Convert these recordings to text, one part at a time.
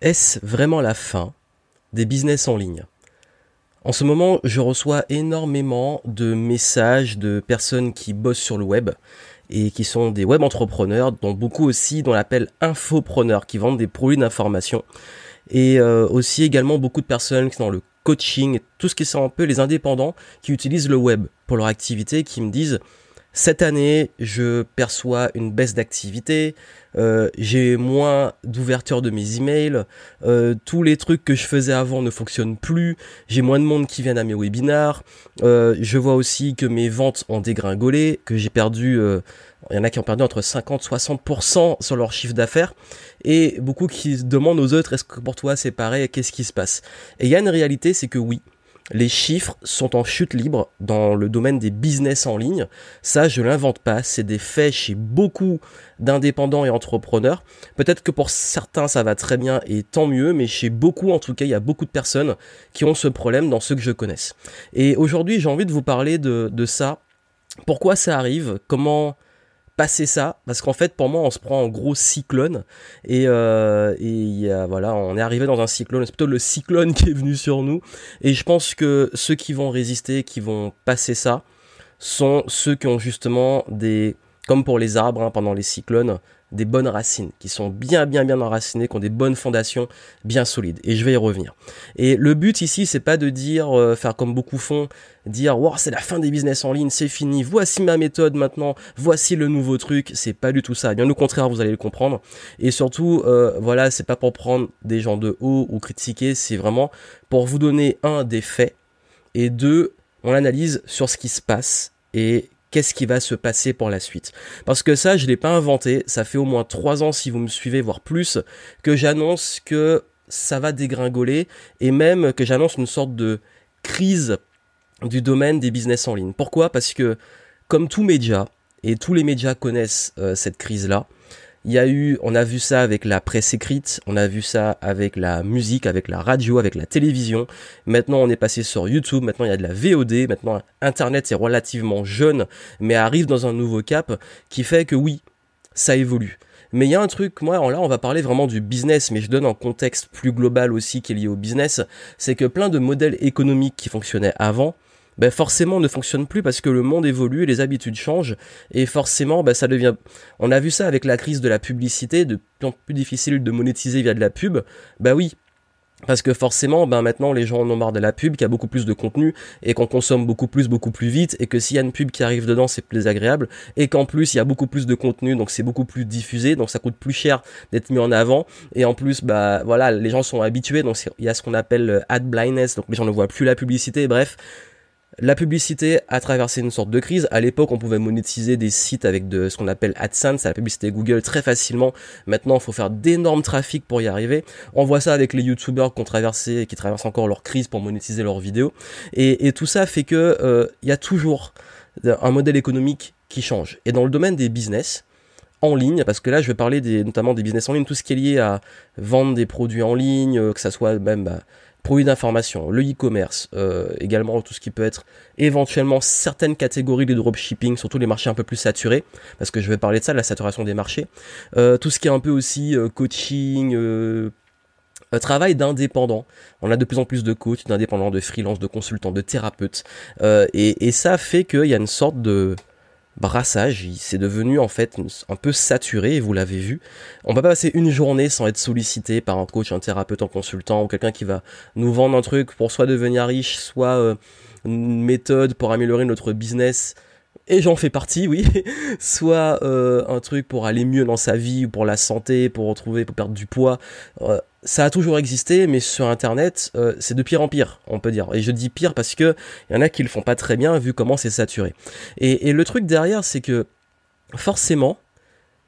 Est-ce vraiment la fin des business en ligne? En ce moment, je reçois énormément de messages de personnes qui bossent sur le web et qui sont des web entrepreneurs, dont beaucoup aussi dont l'appelle infopreneurs, qui vendent des produits d'information. Et euh, aussi également beaucoup de personnes qui sont dans le coaching, tout ce qui sont un peu les indépendants qui utilisent le web pour leur activité, qui me disent cette année, je perçois une baisse d'activité, euh, j'ai moins d'ouverture de mes emails, euh, tous les trucs que je faisais avant ne fonctionnent plus, j'ai moins de monde qui viennent à mes webinars, euh, je vois aussi que mes ventes ont dégringolé, que j'ai perdu, il y en a qui ont perdu entre 50-60% sur leur chiffre d'affaires, et beaucoup qui demandent aux autres, est-ce que pour toi c'est pareil, qu'est-ce qui se passe? Et il y a une réalité, c'est que oui, les chiffres sont en chute libre dans le domaine des business en ligne. Ça, je l'invente pas. C'est des faits chez beaucoup d'indépendants et entrepreneurs. Peut-être que pour certains, ça va très bien et tant mieux, mais chez beaucoup, en tout cas, il y a beaucoup de personnes qui ont ce problème dans ceux que je connaisse. Et aujourd'hui, j'ai envie de vous parler de ça. Pourquoi ça arrive? Comment passer ça parce qu'en fait pour moi on se prend un gros cyclone et, euh, et voilà on est arrivé dans un cyclone c'est plutôt le cyclone qui est venu sur nous et je pense que ceux qui vont résister qui vont passer ça sont ceux qui ont justement des comme pour les arbres hein, pendant les cyclones des bonnes racines, qui sont bien bien bien enracinées, qui ont des bonnes fondations bien solides. Et je vais y revenir. Et le but ici, c'est pas de dire, euh, faire comme beaucoup font, dire, wow, c'est la fin des business en ligne, c'est fini, voici ma méthode maintenant, voici le nouveau truc. C'est pas du tout ça. Bien au contraire, vous allez le comprendre. Et surtout, euh, voilà, c'est pas pour prendre des gens de haut ou critiquer, c'est vraiment pour vous donner un des faits et deux, on analyse sur ce qui se passe et qu'est-ce qui va se passer pour la suite. Parce que ça, je l'ai pas inventé, ça fait au moins trois ans si vous me suivez, voire plus, que j'annonce que ça va dégringoler et même que j'annonce une sorte de crise du domaine des business en ligne. Pourquoi? Parce que comme tous médias, et tous les médias connaissent euh, cette crise-là, il y a eu, on a vu ça avec la presse écrite, on a vu ça avec la musique, avec la radio, avec la télévision. Maintenant, on est passé sur YouTube. Maintenant, il y a de la VOD. Maintenant, Internet est relativement jeune, mais arrive dans un nouveau cap qui fait que oui, ça évolue. Mais il y a un truc, moi, là, on va parler vraiment du business, mais je donne un contexte plus global aussi qui est lié au business. C'est que plein de modèles économiques qui fonctionnaient avant, ben forcément ne fonctionne plus parce que le monde évolue, les habitudes changent et forcément ben ça devient on a vu ça avec la crise de la publicité, de plus en plus difficile de monétiser via de la pub. Bah oui, parce que forcément, ben maintenant les gens en ont marre de la pub, qu'il y a beaucoup plus de contenu et qu'on consomme beaucoup plus, beaucoup plus vite et que s'il y a une pub qui arrive dedans, c'est plus agréable et qu'en plus il y a beaucoup plus de contenu, donc c'est beaucoup plus diffusé, donc ça coûte plus cher d'être mis en avant et en plus, bah voilà, les gens sont habitués, donc il y a ce qu'on appelle ad blindness, donc les gens ne voient plus la publicité, bref. La publicité a traversé une sorte de crise. À l'époque, on pouvait monétiser des sites avec de ce qu'on appelle AdSense, la publicité Google très facilement. Maintenant, il faut faire d'énormes trafics pour y arriver. On voit ça avec les YouTubers qui ont traversé qui traversent encore leur crise pour monétiser leurs vidéos. Et, tout ça fait que euh, il y a toujours un modèle économique qui change. Et dans le domaine des business, en ligne, parce que là je vais parler des, notamment des business en ligne, tout ce qui est lié à vendre des produits en ligne, euh, que ça soit même bah, produits d'information, le e-commerce, euh, également tout ce qui peut être éventuellement certaines catégories de dropshipping, surtout les marchés un peu plus saturés, parce que je vais parler de ça, de la saturation des marchés, euh, tout ce qui est un peu aussi euh, coaching, travail d'indépendant. On a de plus en plus de coachs, d'indépendants, de freelance, de consultants, de thérapeutes, et, et ça fait qu'il y a une sorte de brassage, c'est devenu en fait un peu saturé, vous l'avez vu. On va pas passer une journée sans être sollicité par un coach, un thérapeute, un consultant ou quelqu'un qui va nous vendre un truc pour soit devenir riche, soit euh, une méthode pour améliorer notre business. Et j'en fais partie, oui. soit euh, un truc pour aller mieux dans sa vie, ou pour la santé, pour retrouver, pour perdre du poids. Euh, ça a toujours existé, mais sur Internet, euh, c'est de pire en pire, on peut dire. Et je dis pire parce que il y en a qui le font pas très bien vu comment c'est saturé. Et, le truc derrière, c'est que forcément,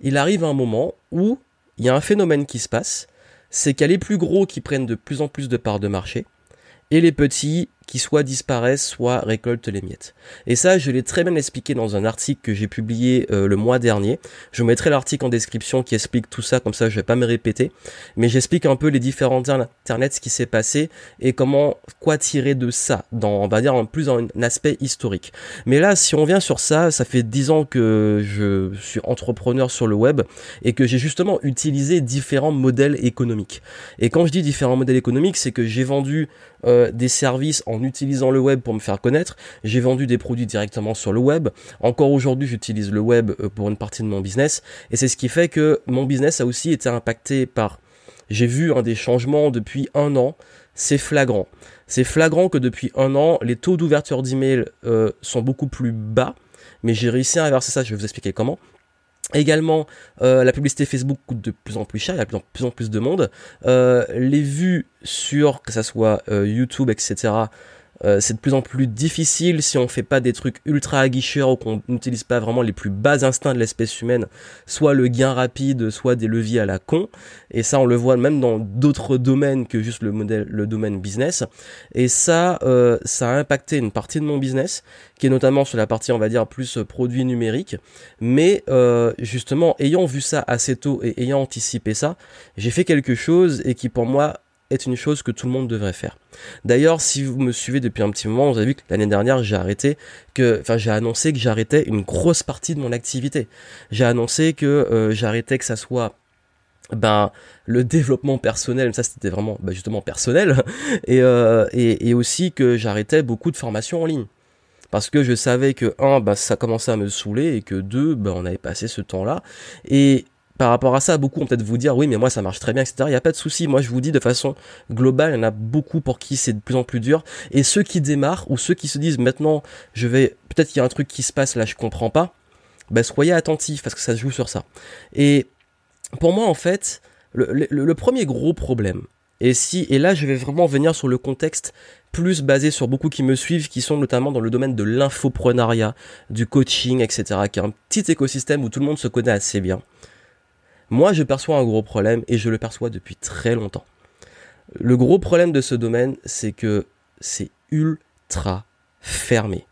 il arrive un moment où il y a un phénomène qui se passe, c'est qu'il y a les plus gros qui prennent de plus en plus de parts de marché et les petits qui soit disparaissent, soit récoltent les miettes. Et ça, je l'ai très bien expliqué dans un article que j'ai publié euh, le mois dernier. Je vous mettrai l'article en description qui explique tout ça, comme ça je vais pas me répéter. Mais j'explique un peu les différents internets, ce qui s'est passé et comment, quoi tirer de ça, dans, on va dire, en plus un aspect historique. Mais là, si on vient sur ça, ça fait dix ans que je suis entrepreneur sur le web et que j'ai justement utilisé différents modèles économiques. Et quand je dis différents modèles économiques, c'est que j'ai vendu euh, des services en utilisant le web pour me faire connaître. J'ai vendu des produits directement sur le web. Encore aujourd'hui, j'utilise le web euh, pour une partie de mon business. Et c'est ce qui fait que mon business a aussi été impacté par... J'ai vu un des changements depuis un an. C'est flagrant. C'est flagrant que depuis un an, les taux d'ouverture d'email euh, sont beaucoup plus bas. Mais j'ai réussi à inverser ça, je vais vous expliquer comment. Également, euh, la publicité Facebook coûte de plus en plus cher, il y a de plus en plus de monde. Euh, les vues sur, que ça soit euh, YouTube, etc., euh, c'est de plus en plus difficile si on fait pas des trucs ultra aguicheurs ou qu'on n'utilise pas vraiment les plus bas instincts de l'espèce humaine, soit le gain rapide, soit des leviers à la con. Et ça, on le voit même dans d'autres domaines que juste le modèle, le domaine business. Et ça, euh, ça a impacté une partie de mon business, qui est notamment sur la partie, on va dire, plus produits numériques. Mais euh, justement, ayant vu ça assez tôt et ayant anticipé ça, j'ai fait quelque chose et qui pour moi est une chose que tout le monde devrait faire. D'ailleurs, si vous me suivez depuis un petit moment, vous avez vu que l'année dernière, j'ai arrêté que, enfin, j'ai annoncé que j'arrêtais une grosse partie de mon activité. J'ai annoncé que euh, j'arrêtais que ça soit ben le développement personnel, ça c'était vraiment ben, justement personnel, et, euh, et, aussi que j'arrêtais beaucoup de formations en ligne. Parce que je savais que, un, ben, ça commençait à me saouler, et que deux, ben, on avait passé ce temps-là. Et par rapport à ça, beaucoup vont peut-être vous dire oui, mais moi ça marche très bien, etc. Il n'y a pas de souci. Moi je vous dis de façon globale, il y en a beaucoup pour qui c'est de plus en plus dur. Et ceux qui démarrent ou ceux qui se disent maintenant je vais peut-être qu'il y a un truc qui se passe là, je comprends pas. Ben soyez attentifs parce que ça se joue sur ça. Et pour moi en fait, le, le, le premier gros problème, et si et là je vais vraiment venir sur le contexte plus basé sur beaucoup qui me suivent, qui sont notamment dans le domaine de l'infoprenariat, du coaching, etc., qui est un petit écosystème où tout le monde se connaît assez bien. Moi, je perçois un gros problème et je le perçois depuis très longtemps. Le gros problème de ce domaine, c'est que c'est ultra fermé.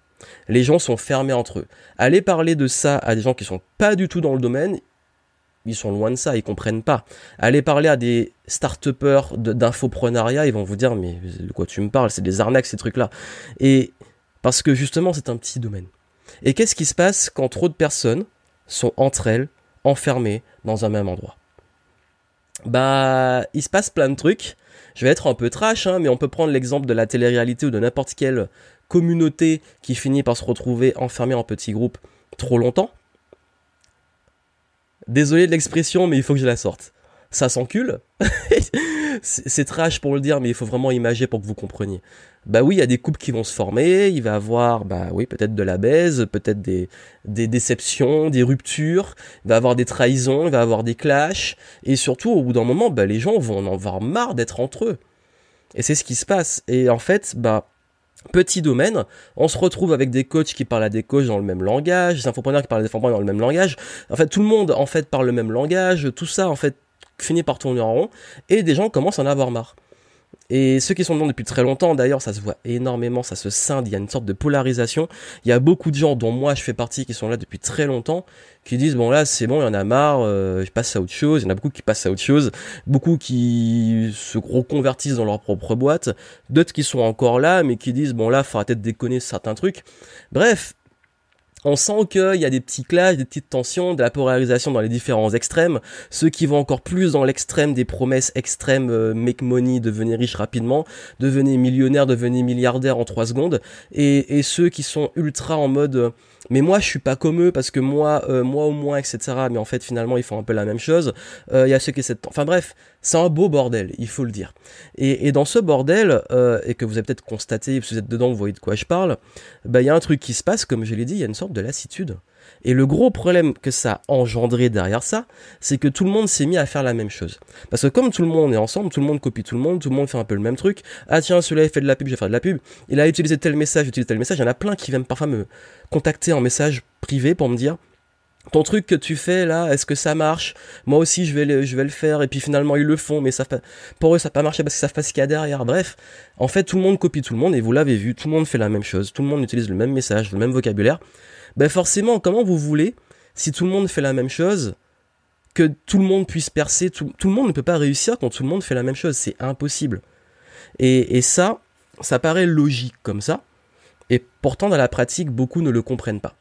Les gens sont fermés entre eux. Allez parler de ça à des gens qui sont pas du tout dans le domaine, ils sont loin de ça, ils comprennent pas. Allez parler à des start-upers d'infoprenariat, ils vont vous dire mais de quoi tu me parles, c'est des arnaques ces trucs-là. Et parce que justement, c'est un petit domaine. Et qu'est-ce qui se passe quand trop de personnes sont entre elles enfermés dans un même endroit. Bah, il se passe plein de trucs. Je vais être un peu trash, hein, mais on peut prendre l'exemple de la télé-réalité ou de n'importe quelle communauté qui finit par se retrouver enfermée en petits groupes trop longtemps. Désolé de l'expression, mais il faut que je la sorte. Ça s'encule. c'est trash pour le dire, mais il faut vraiment imager pour que vous compreniez bah oui, il y a des couples qui vont se former, il va avoir, bah oui, peut-être de la baise, peut-être des, des déceptions, des ruptures, il va avoir des trahisons, il va avoir des clashs, et surtout, au bout d'un moment, bah les gens vont en avoir marre d'être entre eux. Et c'est ce qui se passe. Et en fait, bah, petit domaine, on se retrouve avec des coachs qui parlent à des coachs dans le même langage, des infopreneurs qui parlent à des infopreneurs dans le même langage. En fait, tout le monde, en fait, parle le même langage, tout ça, en fait, finit par tourner en rond, et des gens commencent à en avoir marre. Et ceux qui sont dedans depuis très longtemps, d'ailleurs, ça se voit énormément, ça se scinde, il y a une sorte de polarisation. Il y a beaucoup de gens, dont moi je fais partie, qui sont là depuis très longtemps, qui disent, bon là c'est bon, il y en a marre, euh, je passe à autre chose. Il y en a beaucoup qui passent à autre chose, beaucoup qui se reconvertissent dans leur propre boîte, d'autres qui sont encore là, mais qui disent, bon là, faut peut-être déconner certains trucs. Bref, on sent qu'il y a des petits clashs, des petites tensions, de la polarisation dans les différents extrêmes. Ceux qui vont encore plus dans l'extrême des promesses extrêmes, euh, make money, devenir riche rapidement, devenir millionnaire, devenir milliardaire en trois secondes. Et, et ceux qui sont ultra en mode mais moi je suis pas comme eux parce que moi, euh, moi au moins, etc. Mais en fait finalement ils font un peu la même chose. Euh, il y a ceux qui essaient Enfin bref, c'est un beau bordel, il faut le dire. Et, et dans ce bordel, euh, et que vous avez peut-être constaté, si vous êtes dedans, vous voyez de quoi je parle, bah il y a un truc qui se passe, comme je l'ai dit, il y a une sorte de lassitude. Et le gros problème que ça a engendré derrière ça, c'est que tout le monde s'est mis à faire la même chose. Parce que comme tout le monde est ensemble, tout le monde copie tout le monde, tout le monde fait un peu le même truc. Ah tiens, celui-là il fait de la pub, je vais faire de la pub. Il a utilisé tel message, utilisé tel message. Il y en a plein qui viennent parfois me contacter en message privé pour me dire ton truc que tu fais là, est-ce que ça marche? Moi aussi, je vais, le, faire. Et puis finalement, ils le font, mais ça, pour eux, ça n'a pas marché parce qu'ils savent pas ce qu'il y a derrière. Bref, en fait, tout le monde copie tout le monde et vous l'avez vu, tout le monde fait la même chose, tout le monde utilise le même message, le même vocabulaire. Ben forcément, comment vous voulez, si tout le monde fait la même chose, que tout le monde puisse percer tout, le monde ne peut pas réussir quand tout le monde fait la même chose. C'est impossible. Et, ça, ça paraît logique comme ça. Et pourtant, dans la pratique, beaucoup ne le comprennent pas.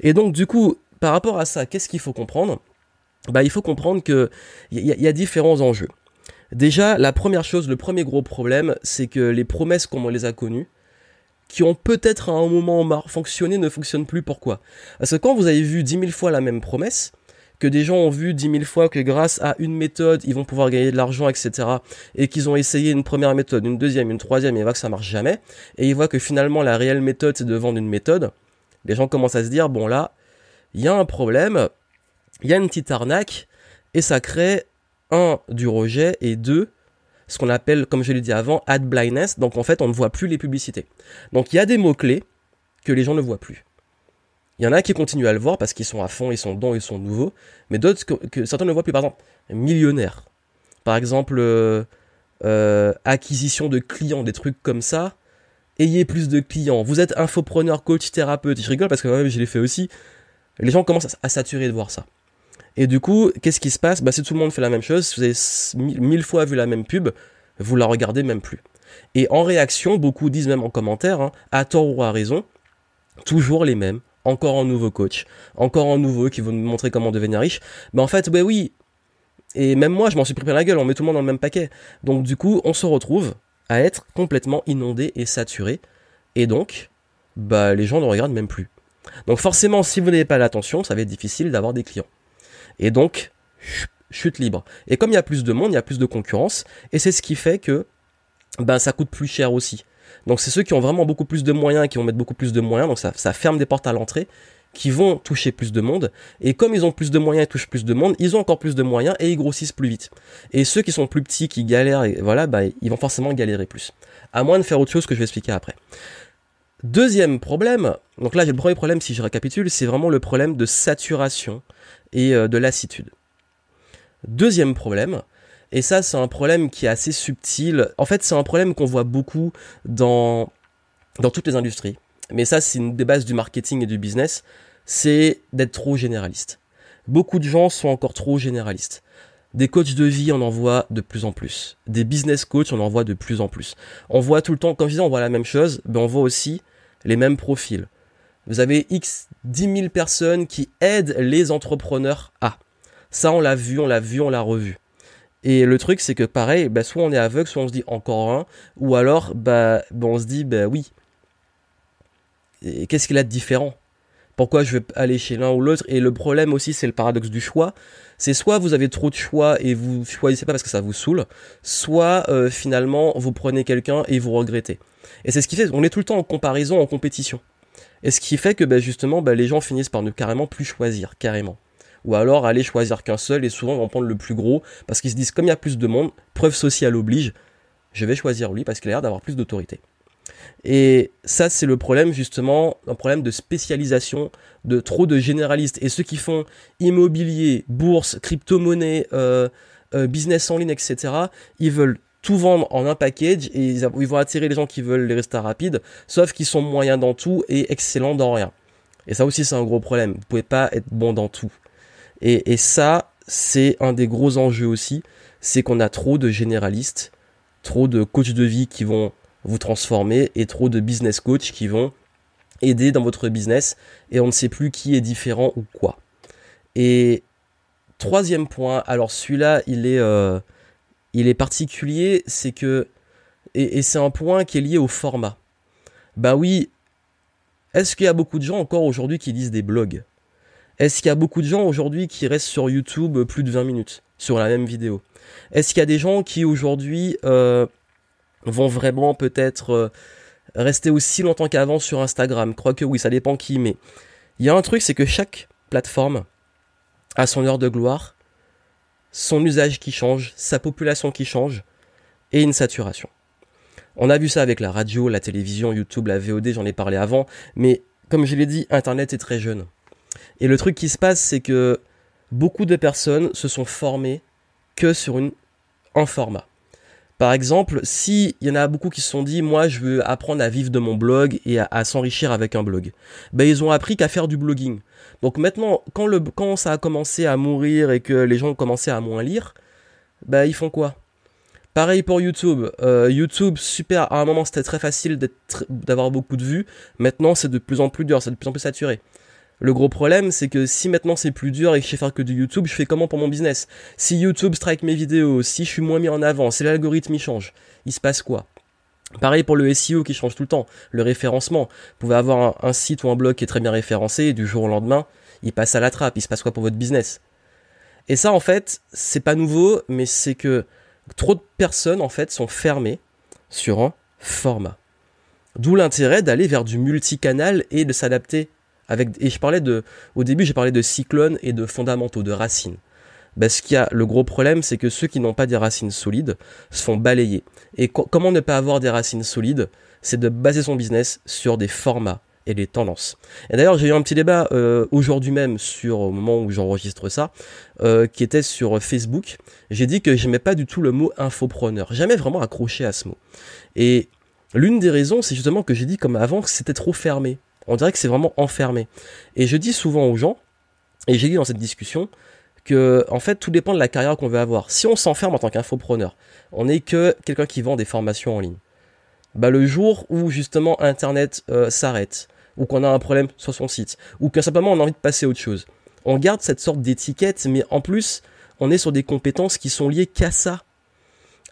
Et donc, du coup, par rapport à ça, qu'est-ce qu'il faut comprendre? Bah, Il faut comprendre qu'il y, y, a différents enjeux. Déjà, la première chose, le premier gros problème, c'est que les promesses comme on les a connues, qui ont peut-être à un moment fonctionné, ne fonctionnent plus. Pourquoi? Parce que quand vous avez vu dix mille fois la même promesse, que des gens ont vu dix mille fois que grâce à une méthode, ils vont pouvoir gagner de l'argent, etc., et qu'ils ont essayé une première méthode, une deuxième, une troisième, et ils voient que ça marche jamais, et ils voient que finalement la réelle méthode, c'est de vendre une méthode, les gens commencent à se dire, bon là, il y a un problème, il y a une petite arnaque, et ça crée, un, du rejet, et deux, ce qu'on appelle, comme je l'ai dit avant, ad blindness, donc en fait on ne voit plus les publicités. Donc il y a des mots-clés que les gens ne voient plus. Il y en a qui continuent à le voir parce qu'ils sont à fond, ils sont dedans, ils sont nouveaux, mais d'autres que, certains ne voient plus. Par exemple, millionnaire. Par exemple, euh, euh, acquisition de clients, des trucs comme ça. Ayez plus de clients. Vous êtes infopreneur, coach, thérapeute. Je rigole parce que moi je l'ai fait aussi les gens commencent à, saturer de voir ça. Et du coup, qu'est-ce qui se passe? Bah, Si tout le monde fait la même chose, si vous avez mille fois vu la même pub, vous la regardez même plus. Et en réaction, beaucoup disent même en commentaire, hein, à tort ou à raison, toujours les mêmes, encore un nouveau coach, encore un nouveau qui veut nous montrer comment devenir riche. Mais en fait, bah oui, et même moi, je m'en suis pris plein la gueule, on met tout le monde dans le même paquet. Donc du coup, on se retrouve à être complètement inondé et saturé. Et donc, bah les gens ne regardent même plus. Donc forcément, si vous n'avez pas l'attention, ça va être difficile d'avoir des clients. Et donc, chute libre. Et comme il y a plus de monde, il y a plus de concurrence, et c'est ce qui fait que ben, ça coûte plus cher aussi. Donc c'est ceux qui ont vraiment beaucoup plus de moyens, qui vont mettre beaucoup plus de moyens, donc ça, ferme des portes à l'entrée, qui vont toucher plus de monde. Et comme ils ont plus de moyens et touchent plus de monde, ils ont encore plus de moyens et ils grossissent plus vite. Et ceux qui sont plus petits, qui galèrent, et voilà, bah, ils vont forcément galérer plus. À moins de faire autre chose que je vais expliquer après. Deuxième problème, donc là j'ai le premier problème si je récapitule, c'est vraiment le problème de saturation et euh, de lassitude. Deuxième problème, et ça c'est un problème qui est assez subtil, en fait c'est un problème qu'on voit beaucoup dans, dans toutes les industries, mais ça c'est une des bases du marketing et du business, c'est d'être trop généraliste. Beaucoup de gens sont encore trop généralistes. Des coachs de vie, on en voit de plus en plus. Des business coachs, on en voit de plus en plus. On voit tout le temps, comme je disais, on voit la même chose, mais on voit aussi les mêmes profils. Vous avez X 10 000 personnes qui aident les entrepreneurs à. Ça, on l'a vu, on l'a vu, on l'a revu. Et le truc, c'est que pareil, bah, soit on est aveugle, soit on se dit encore un, ou alors bah, bah on se dit, bah oui. Qu'est-ce qu'il a de différent? Pourquoi je vais aller chez l'un ou l'autre? Et le problème aussi, c'est le paradoxe du choix. C'est soit vous avez trop de choix et vous choisissez pas parce que ça vous saoule, soit euh, finalement vous prenez quelqu'un et vous regrettez. Et c'est ce qui fait, on est tout le temps en comparaison, en compétition. Et ce qui fait que bah, justement, bah, les gens finissent par ne carrément plus choisir, carrément. Ou alors aller choisir qu'un seul et souvent vont prendre le plus gros parce qu'ils se disent comme il y a plus de monde, preuve sociale oblige, je vais choisir lui parce qu'il a l'air d'avoir plus d'autorité. Et ça, c'est le problème justement, un problème de spécialisation, de trop de généralistes. Et ceux qui font immobilier, bourse, crypto-monnaie, euh, euh, business en ligne, etc., ils veulent tout vendre en un package et ils, vont attirer les gens qui veulent les résultats rapides, sauf qu'ils sont moyens dans tout et excellents dans rien. Et ça aussi c'est un gros problème, vous pouvez pas être bon dans tout. Et, et ça, c'est un des gros enjeux aussi, c'est qu'on a trop de généralistes, trop de coachs de vie qui vont vous transformer et trop de business coachs qui vont aider dans votre business et on ne sait plus qui est différent ou quoi. Et troisième point, alors celui-là il est... Euh, il est particulier, c'est que, et, c'est un point qui est lié au format. Bah oui, est-ce qu'il y a beaucoup de gens encore aujourd'hui qui lisent des blogs? Est-ce qu'il y a beaucoup de gens aujourd'hui qui restent sur YouTube plus de 20 minutes sur la même vidéo? Est-ce qu'il y a des gens qui aujourd'hui euh, vont vraiment peut-être euh, rester aussi longtemps qu'avant sur Instagram? Crois que oui, ça dépend qui, mais il y a un truc, c'est que chaque plateforme a son heure de gloire son usage qui change, sa population qui change, et une saturation. On a vu ça avec la radio, la télévision, YouTube, la VOD, j'en ai parlé avant, mais comme je l'ai dit, Internet est très jeune. Et le truc qui se passe, c'est que beaucoup de personnes se sont formées que sur un format. Par exemple, s'il y en a beaucoup qui se sont dit, moi, je veux apprendre à vivre de mon blog et à, s'enrichir avec un blog, ben, ils ont appris qu'à faire du blogging. Donc maintenant, quand, le, quand ça a commencé à mourir et que les gens ont commencé à moins lire, ben, ils font quoi? Pareil pour YouTube. Euh, YouTube, super. À un moment, c'était très facile d'avoir beaucoup de vues. Maintenant, c'est de plus en plus dur, c'est de plus en plus saturé. Le gros problème, c'est que si maintenant c'est plus dur et que je sais faire que du YouTube, je fais comment pour mon business? Si YouTube strike mes vidéos, si je suis moins mis en avant, si l'algorithme y change, il se passe quoi? Pareil pour le SEO qui change tout le temps, le référencement. Vous pouvez avoir un, site ou un blog qui est très bien référencé et du jour au lendemain, il passe à la trappe, il se passe quoi pour votre business? Et ça en fait, c'est pas nouveau, mais c'est que trop de personnes en fait sont fermées sur un format. D'où l'intérêt d'aller vers du multicanal et de s'adapter et je parlais de, au début, j'ai parlé de cyclones et de fondamentaux, de racines. Parce qu'il y a le gros problème, c'est que ceux qui n'ont pas des racines solides se font balayer. Et comment ne pas avoir des racines solides? C'est de baser son business sur des formats et des tendances. Et d'ailleurs, j'ai eu un petit débat euh, aujourd'hui même au moment où j'enregistre ça, euh, qui était sur Facebook. J'ai dit que j'aimais pas du tout le mot infopreneur. Jamais vraiment accroché à ce mot. Et l'une des raisons, c'est justement que j'ai dit comme avant que c'était trop fermé. On dirait que c'est vraiment enfermé. Et je dis souvent aux gens, et j'ai dit dans cette discussion, que en fait tout dépend de la carrière qu'on veut avoir. Si on s'enferme en tant qu'infopreneur, on n'est que quelqu'un qui vend des formations en ligne. Bah le jour où justement Internet euh, s'arrête, ou qu'on a un problème sur son site, ou que simplement on a envie de passer à autre chose, on garde cette sorte d'étiquette, mais en plus on est sur des compétences qui sont liées qu'à ça.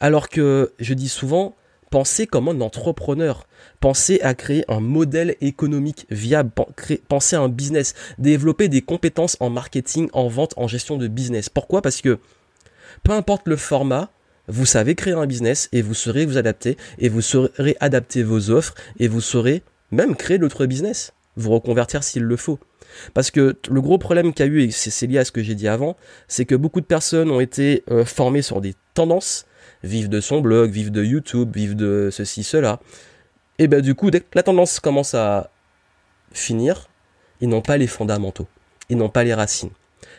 Alors que je dis souvent, pensez comme un entrepreneur. Pensez à créer un modèle économique viable, pensez à un business, développer des compétences en marketing, en vente, en gestion de business. Pourquoi? Parce que peu importe le format, vous savez créer un business et vous saurez vous adapter et vous saurez adapter vos offres et vous saurez même créer d'autres business, vous reconvertir s'il le faut. Parce que le gros problème qu'il y a eu, et c'est lié à ce que j'ai dit avant, c'est que beaucoup de personnes ont été euh, formées sur des tendances, vivent de son blog, vivent de YouTube, vivent de ceci, cela, et ben du coup, dès que la tendance commence à finir, ils n'ont pas les fondamentaux, ils n'ont pas les racines.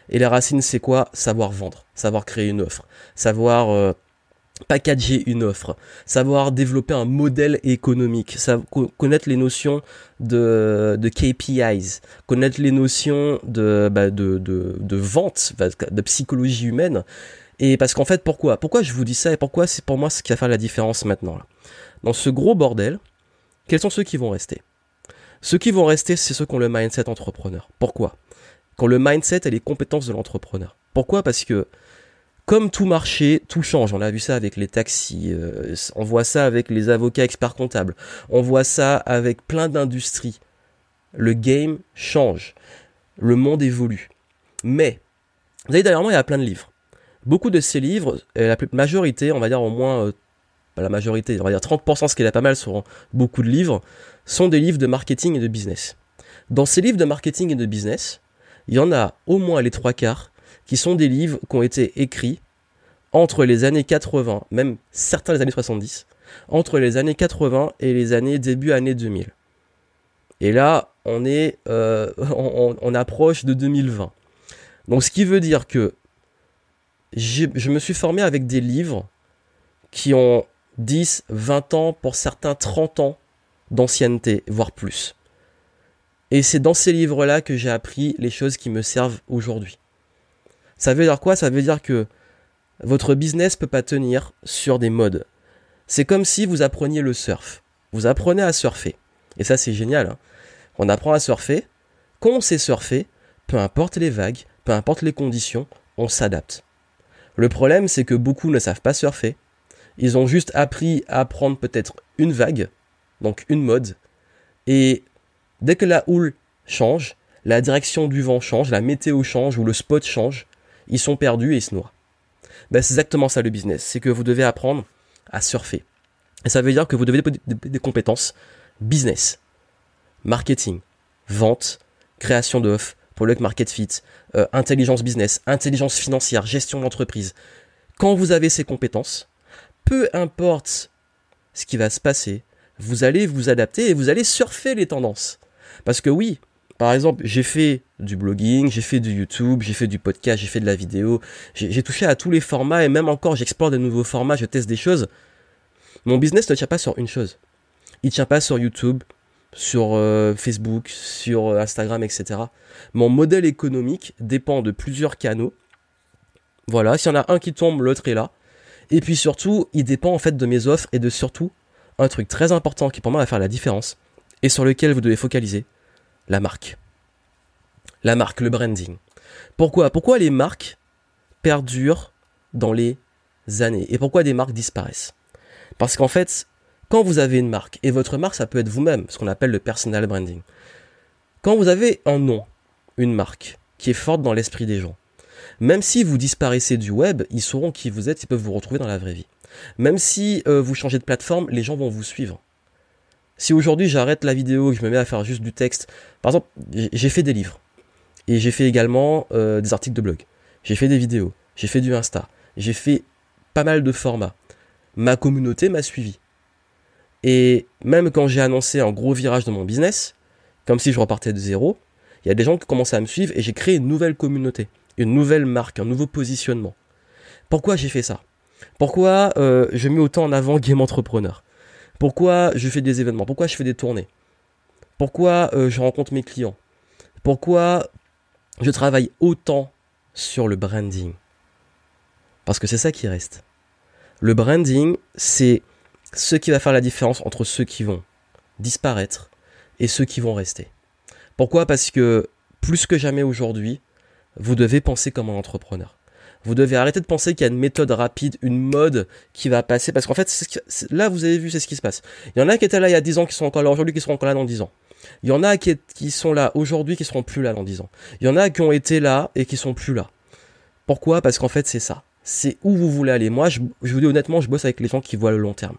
Et les racines, c'est quoi? Savoir vendre, savoir créer une offre, savoir euh, packager une offre, savoir développer un modèle économique, connaître les notions de, de KPIs, connaître les notions de, bah, de, de, de vente, de psychologie humaine. Et parce qu'en fait, pourquoi? Pourquoi je vous dis ça et pourquoi c'est pour moi ce qui va faire la différence maintenant là? Dans ce gros bordel, quels sont ceux qui vont rester? Ceux qui vont rester, c'est ceux qui ont le mindset entrepreneur. Pourquoi? Quand le mindset et les compétences de l'entrepreneur. Pourquoi? Parce que comme tout marché, tout change. On a vu ça avec les taxis, euh, on voit ça avec les avocats experts comptables, on voit ça avec plein d'industries. Le game change, le monde évolue. Mais, vous savez, derrière moi, il y a plein de livres. Beaucoup de ces livres, la majorité, on va dire au moins euh, la majorité, on va dire 30%, ce qui est pas mal sur beaucoup de livres, sont des livres de marketing et de business. Dans ces livres de marketing et de business, il y en a au moins les trois quarts qui sont des livres qui ont été écrits entre les années 80, même certains les années 70, entre les années 80 et les années début années 2000. Et là, on est, euh, on, approche de 2020. Donc, ce qui veut dire que je me suis formé avec des livres qui ont 10, 20 ans, pour certains 30 ans d'ancienneté, voire plus. Et c'est dans ces livres-là que j'ai appris les choses qui me servent aujourd'hui. Ça veut dire quoi? Ça veut dire que votre business peut pas tenir sur des modes. C'est comme si vous appreniez le surf. Vous apprenez à surfer. Et ça, c'est génial. Hein. on apprend à surfer. Quand on sait surfer, peu importe les vagues, peu importe les conditions, on s'adapte. Le problème, c'est que beaucoup ne savent pas surfer ils ont juste appris à prendre peut-être une vague, donc une mode, et dès que la houle change, la direction du vent change, la météo change ou le spot change, ils sont perdus et ils se noient. Ben, c'est exactement ça le business, c'est que vous devez apprendre à surfer. Et ça veut dire que vous devez des, compétences business, marketing, vente, création d'offres, product market fit, euh, intelligence business, intelligence financière, gestion d'entreprise. Quand vous avez ces compétences, peu importe ce qui va se passer, vous allez vous adapter et vous allez surfer les tendances. Parce que oui, Par exemple, j'ai fait du blogging, j'ai fait du YouTube, j'ai fait du podcast, j'ai fait de la vidéo, j'ai touché à tous les formats et même encore j'explore de nouveaux formats, je teste des choses. Mon business ne tient pas sur une chose. Il tient pas sur YouTube, sur euh, Facebook, sur euh, Instagram, etc. Mon modèle économique dépend de plusieurs canaux. Voilà, s'il y en a un qui tombe, l'autre est là. Et puis surtout, il dépend en fait de mes offres et de surtout un truc très important qui pour moi va faire la différence et sur lequel vous devez focaliser, la marque. La marque, le branding. Pourquoi? Pourquoi les marques perdurent dans les années? Et pourquoi des marques disparaissent? Parce qu'en fait, quand vous avez une marque, et votre marque ça peut être vous-même, ce qu'on appelle le personal branding, quand vous avez un nom, une marque, qui est forte dans l'esprit des gens, même si vous disparaissez du web, ils sauront qui vous êtes, ils peuvent vous retrouver dans la vraie vie. Même si euh, vous changez de plateforme, les gens vont vous suivre. Si aujourd'hui j'arrête la vidéo et que je me mets à faire juste du texte, par exemple, j'ai fait des livres. Et j'ai fait également euh, des articles de blog. J'ai fait des vidéos. J'ai fait du Insta. J'ai fait pas mal de formats. Ma communauté m'a suivi. Et même quand j'ai annoncé un gros virage de mon business, comme si je repartais de zéro, il y a des gens qui commençaient à me suivre et j'ai créé une nouvelle communauté, une nouvelle marque, un nouveau positionnement. Pourquoi j'ai fait ça? Pourquoi euh, je mets autant en avant Game Entrepreneur? Pourquoi je fais des événements? Pourquoi je fais des tournées? Pourquoi euh, je rencontre mes clients? Pourquoi je travaille autant sur le branding? Parce que c'est ça qui reste. Le branding, c'est ce qui va faire la différence entre ceux qui vont disparaître et ceux qui vont rester. Pourquoi? Parce que plus que jamais aujourd'hui, vous devez penser comme un entrepreneur. Vous devez arrêter de penser qu'il y a une méthode rapide, une mode qui va passer. Parce qu'en fait, là, vous avez vu, c'est ce qui se passe. Il y en a qui étaient là il y a 10 ans, qui sont encore là aujourd'hui, qui seront encore là dans 10 ans. Il y en a qui, sont là aujourd'hui, qui seront plus là dans 10 ans. Il y en a qui ont été là et qui sont plus là. Pourquoi? Parce qu'en fait, c'est ça c'est où vous voulez aller. Moi, je, vous dis honnêtement, je bosse avec les gens qui voient le long terme.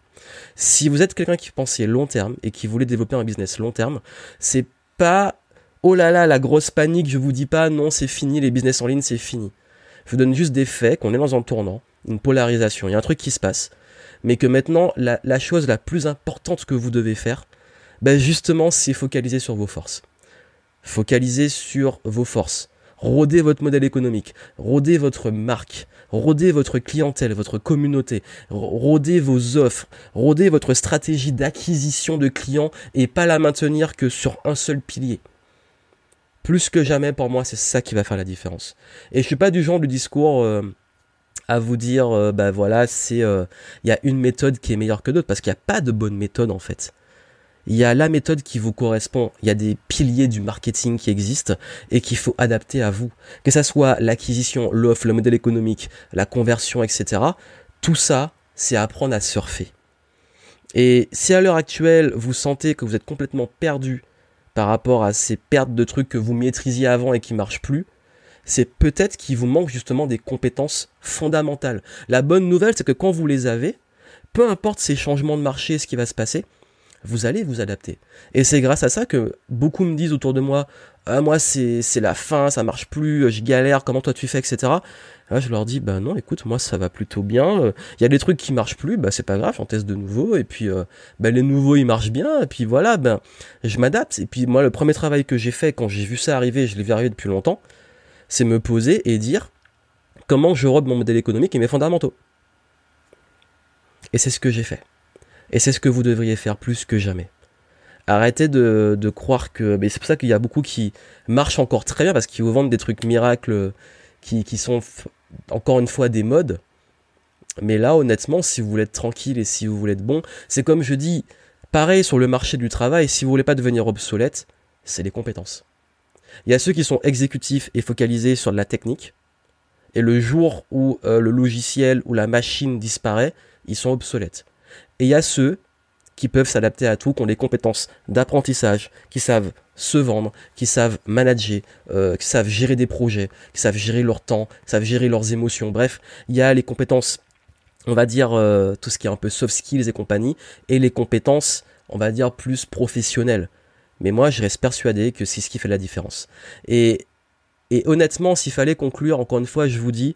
Si vous êtes quelqu'un qui pensait long terme et qui voulait développer un business long terme, c'est pas oh là là la grosse panique. Je vous dis pas non, c'est fini, les business en ligne, c'est fini. Je vous donne juste des faits, qu'on est dans un tournant, une polarisation. Il y a un truc qui se passe, mais que maintenant la, chose la plus importante que vous devez faire, ben justement, c'est focaliser sur vos forces. Focaliser sur vos forces. Rodez votre modèle économique, rodez votre marque, rodez votre clientèle, votre communauté, rodez vos offres, rodez votre stratégie d'acquisition de clients et pas la maintenir que sur un seul pilier. Plus que jamais, pour moi, c'est ça qui va faire la différence. Et je suis pas du genre du discours euh, à vous dire, euh, bah voilà, c'est, euh, il y a une méthode qui est meilleure que d'autres, parce qu'il n'y a pas de bonne méthode en fait il y a la méthode qui vous correspond, il y a des piliers du marketing qui existent et qu'il faut adapter à vous. Que ça soit l'acquisition, l'offre, le modèle économique, la conversion, etc. Tout ça, c'est apprendre à surfer. Et si à l'heure actuelle, vous sentez que vous êtes complètement perdu par rapport à ces pertes de trucs que vous maîtrisiez avant et qui marchent plus, c'est peut-être qu'il vous manque justement des compétences fondamentales. La bonne nouvelle, c'est que quand vous les avez, peu importe ces changements de marché, ce qui va se passer, vous allez vous adapter. Et c'est grâce à ça que beaucoup me disent autour de moi, ah, moi c'est, la fin, ça marche plus, je galère, comment toi tu fais, etc. je leur dis, bah non, écoute, moi ça va plutôt bien. Il y a des trucs qui marchent plus, bah c'est pas grave, j'en teste de nouveau. Et puis, euh, bah, les nouveaux ils marchent bien. Et puis voilà, ben je m'adapte. Et puis moi, le premier travail que j'ai fait quand j'ai vu ça arriver, je l'ai vu arriver depuis longtemps, c'est me poser et dire comment je robe mon modèle économique et mes fondamentaux. Et c'est ce que j'ai fait. Et c'est ce que vous devriez faire plus que jamais. Arrêtez de, croire que. Mais c'est pour ça qu'il y a beaucoup qui marchent encore très bien parce qu'ils vous vendent des trucs miracles qui, qui sont encore une fois des modes. Mais là, honnêtement, si vous voulez être tranquille et si vous voulez être bon, c'est comme je dis, pareil sur le marché du travail, si vous voulez pas devenir obsolète, c'est les compétences. Il y a ceux qui sont exécutifs et focalisés sur de la technique, et le jour où euh, le logiciel ou la machine disparaît, ils sont obsolètes. Et il y a ceux qui peuvent s'adapter à tout, qui ont des compétences d'apprentissage, qui savent se vendre, qui savent manager, euh, qui savent gérer des projets, qui savent gérer leur temps, qui savent gérer leurs émotions. Bref, il y a les compétences, on va dire euh, tout ce qui est un peu soft skills et compagnie, et les compétences, on va dire plus professionnelles. Mais moi, je reste persuadé que c'est ce qui fait la différence. Et, et honnêtement, s'il fallait conclure, encore une fois, je vous dis,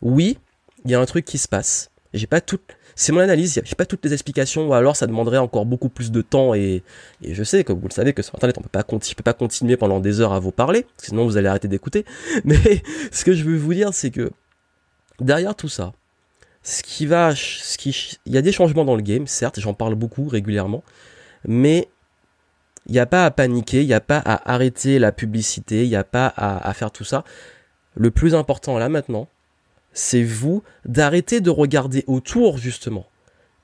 oui, il y a un truc qui se passe. J'ai pas tout, c'est mon analyse, j'ai pas toutes les explications, ou alors ça demanderait encore beaucoup plus de temps, et, je sais, comme vous le savez, que sur Internet, on peut pas, pas continuer pendant des heures à vous parler, sinon vous allez arrêter d'écouter, mais ce que je veux vous dire, c'est que derrière tout ça, ce qui va, ce qui, il y a des changements dans le game, certes, j'en parle beaucoup régulièrement, mais il n'y a pas à paniquer, il n'y a pas à arrêter la publicité, il n'y a pas à, faire tout ça. Le plus important là maintenant, c'est vous d'arrêter de regarder autour justement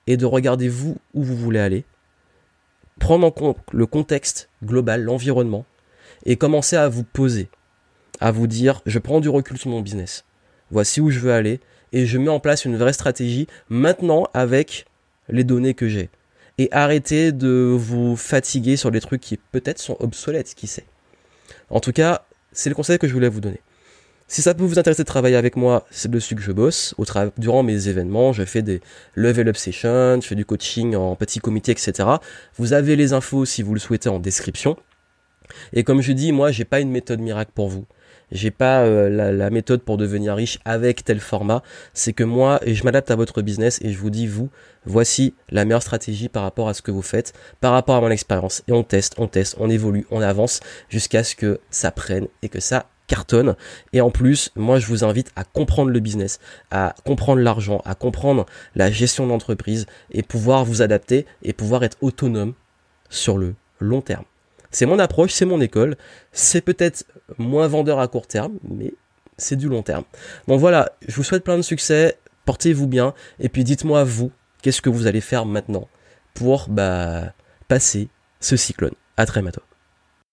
et de regarder vous où vous voulez aller, prendre en compte le contexte global, l'environnement, et commencer à vous poser, à vous dire je prends du recul sur mon business, voici où je veux aller, et je mets en place une vraie stratégie maintenant avec les données que j'ai et arrêtez de vous fatiguer sur des trucs qui peut-être sont obsolètes, qui sait. En tout cas, c'est le conseil que je voulais vous donner. Si ça peut vous intéresser de travailler avec moi, c'est dessus que je bosse. Durant mes événements, je fais des level up sessions, je fais du coaching en petit comité, etc. Vous avez les infos si vous le souhaitez en description. Et comme je dis, moi, j'ai pas une méthode miracle pour vous j'ai pas euh, la, méthode pour devenir riche avec tel format. C'est que moi, je m'adapte à votre business et je vous dis, vous, voici la meilleure stratégie par rapport à ce que vous faites, par rapport à mon expérience. Et on teste, on teste, on évolue, on avance jusqu'à ce que ça prenne et que ça cartonne. Et en plus, moi, je vous invite à comprendre le business, à comprendre l'argent, à comprendre la gestion d'entreprise et pouvoir vous adapter et pouvoir être autonome sur le long terme. C'est mon approche, c'est mon école. C'est peut-être moins vendeur à court terme, mais c'est du long terme. Donc voilà, je vous souhaite plein de succès, portez-vous bien, et puis dites-moi vous, qu'est-ce que vous allez faire maintenant pour bah, passer ce cyclone. À très bientôt.